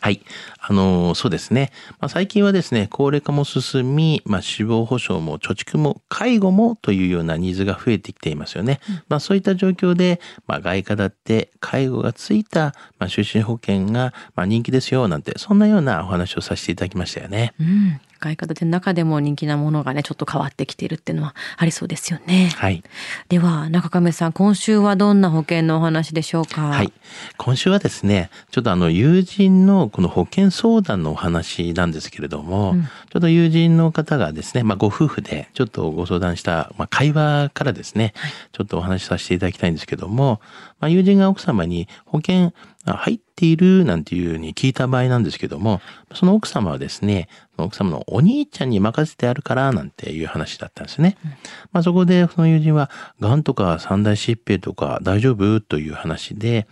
はい。あの、そうですね。まあ、最近はですね、高齢化も進み、まあ、死亡保障も貯蓄も介護もというようなニーズが増えてきていますよね。うん、まあ、そういった状況で、まあ、外貨だって介護がついた、まあ、就寝保険が、まあ、人気ですよ、なんて、そんなようなお話をさせていただきましたよね。うん使い方で中でも人気なものがねちょっと変わってきているっていうのはありそうですよね。はい。では中亀さん今週はどんな保険のお話でしょうか？はい。今週はですねちょっとあの友人のこの保険相談のお話なんですけれども、うん、ちょっと友人の方がですねまあご夫婦でちょっとご相談したまあ会話からですね、はい、ちょっとお話しさせていただきたいんですけども、まあ友人が奥様に保険入っているなんていうふうに聞いた場合なんですけども、その奥様はですね、奥様のお兄ちゃんに任せてあるからなんていう話だったんですね。うん、まあそこでその友人は、癌とか三大疾病とか大丈夫？という話で、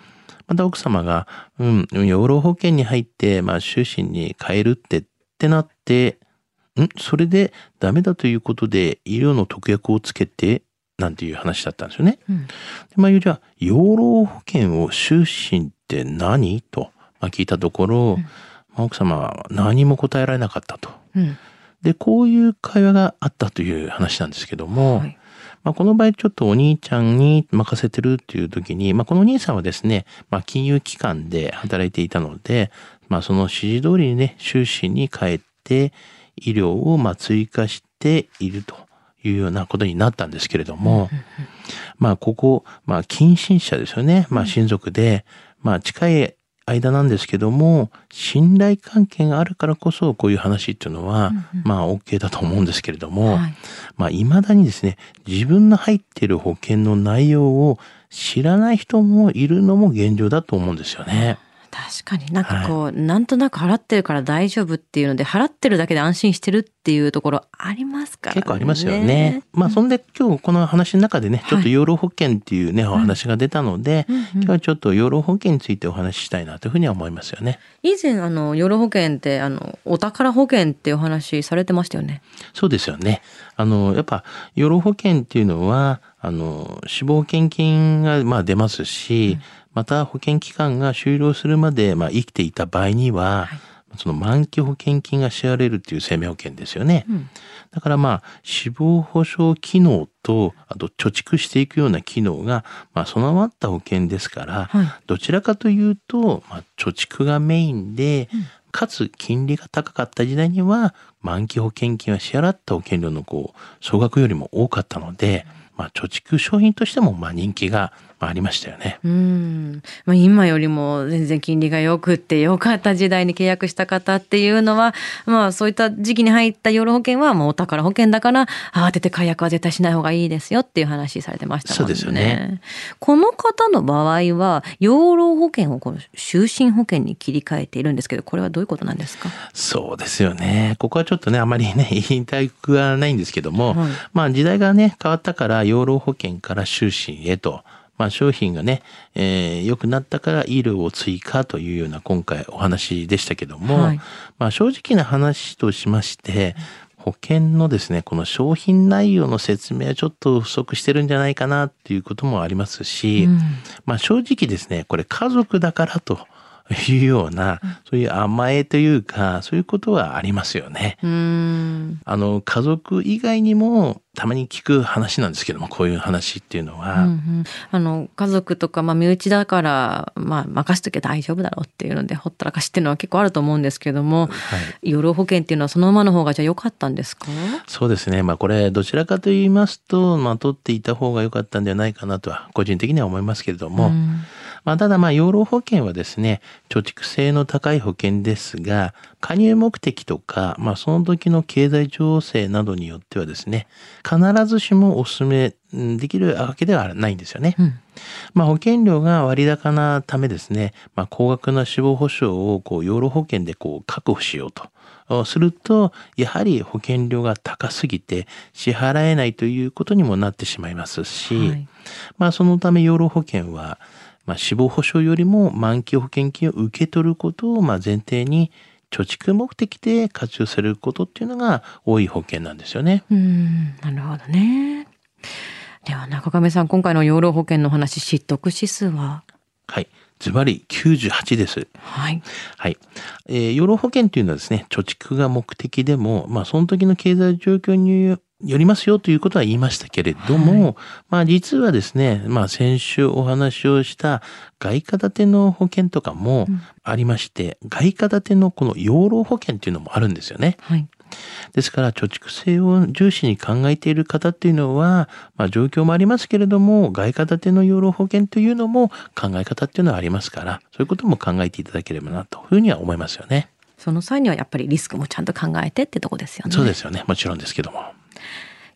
また奥様が、うん、養老保険に入って、まあ終身に変えるってってなって、ん？それでダメだということで医療の特約をつけて？なんていう話だったんですよね。うん、でまあ、じゃあ養老保険を終身って何？と、まあ、聞いたところ、奥様は何も答えられなかったと。うん、でこういう会話があったという話なんですけども、はい、まあ、この場合ちょっとお兄ちゃんに任せてるっていう時に、まあ、このお兄さんはですね、まあ、金融機関で働いていたので、まあ、その指示通りにね終身に変えて医療をまあ追加していると。いうようなことになったんですけれども、まあここ、まあ近親者ですよね。まあ親族で、まあ近い間なんですけども、信頼関係があるからこそこういう話っていうのは、まあ OK だと思うんですけれども、まあ未だにですね、自分の入っている保険の内容を知らない人もいるのも現状だと思うんですよね。確かになんかこう、はい、なんとなく払ってるから大丈夫っていうので払ってるだけで安心してるっていうところありますからね。結構ありますよね。まあそんで今日この話の中でね、ちょっと養老保険っていうね、はい、お話が出たので、うん今日はちょっと養老保険についてお話ししたいなというふうには思いますよね。以前あの養老保険ってあのお宝保険っていうお話されてましたよね。そうですよね。あのやっぱ養老保険っていうのはあの死亡献金がまあ出ますし、うん。また保険期間が終了するまで、まあ、生きていた場合には、はい、その満期保険金が支払われるっていう生命保険ですよね。うん、だからまあ死亡保障機能とあと貯蓄していくような機能が、まあ、備わった保険ですから、はい、どちらかというと、まあ、貯蓄がメインで、うん、かつ金利が高かった時代には満期保険金は支払った保険料のこう総額よりも多かったので、まあ、貯蓄商品としてもまあ人気がありましたよね。うん。まあ、今よりも全然金利が良くって良かった時代に契約した方っていうのは、まあそういった時期に入った養老保険はもうお宝保険だから慌てて解約は絶対しない方がいいですよっていう話されてましたもんね。そうですよね。この方の場合は養老保険をこの就寝保険に切り替えているんですけど、これはどういうことなんですか？そうですよね。ここはちょっとね、あまりね、言いたくはないんですけども、はい、まあ時代がね、変わったから養老保険から就寝へと。まあ、商品がね、えー、良くなったから医療を追加というような今回お話でしたけども、はい、まあ、正直な話としまして、保険のですね、この商品内容の説明はちょっと不足してるんじゃないかなっていうこともありますし、うん、まあ正直ですね、これ家族だからというような、そういう甘えというか、そういうことはありますよね。あの、家族以外にも、たまに聞く話なんですけども、こういう話っていうのは。うんうん、あの、家族とか、まあ、身内だから、まあ、任しとけば大丈夫だろうっていうので、ほったらかしっていうのは結構あると思うんですけども、はい、養老保険っていうのはそのままの方がじゃあ良かったんですか？そうですね。まあ、これ、どちらかと言いますと、まあ、取っていた方が良かったんではないかなとは、個人的には思いますけれども、うんまあ、ただまあ養老保険はですね、貯蓄性の高い保険ですが、加入目的とか、まあ、その時の経済情勢などによってはですね、必ずしもお勧めできるわけではないんですよね。うん、まあ、保険料が割高なためですね、まあ、高額な死亡保障をこう養老保険でこう確保しようと。すると、やはり保険料が高すぎて支払えないということにもなってしまいますし、はい、まあそのため養老保険は、まあ、死亡保障よりも満期保険金を受け取ることをまあ前提に貯蓄目的で活用されることっていうのが多い保険なんですよね。うん、なるほどね。では中亀さん、今回の養老保険の話、知得指数は？はい。ズバリ98です。はい。はい。えー、養老保険というのはですね、貯蓄が目的でも、まあ、その時の経済状況によりますよということは言いましたけれども、はい、まあ実はですね、まあ先週お話をした外貨建ての保険とかもありまして、うん、外貨建てのこの養老保険っていうのもあるんですよね。はい。ですから貯蓄性を重視に考えている方っていうのは、まあ状況もありますけれども、外貨建ての養老保険というのも考え方っていうのはありますから、そういうことも考えていただければなというふうには思いますよね。その際にはやっぱりリスクもちゃんと考えてってとこですよね。そうですよね。もちろんですけども。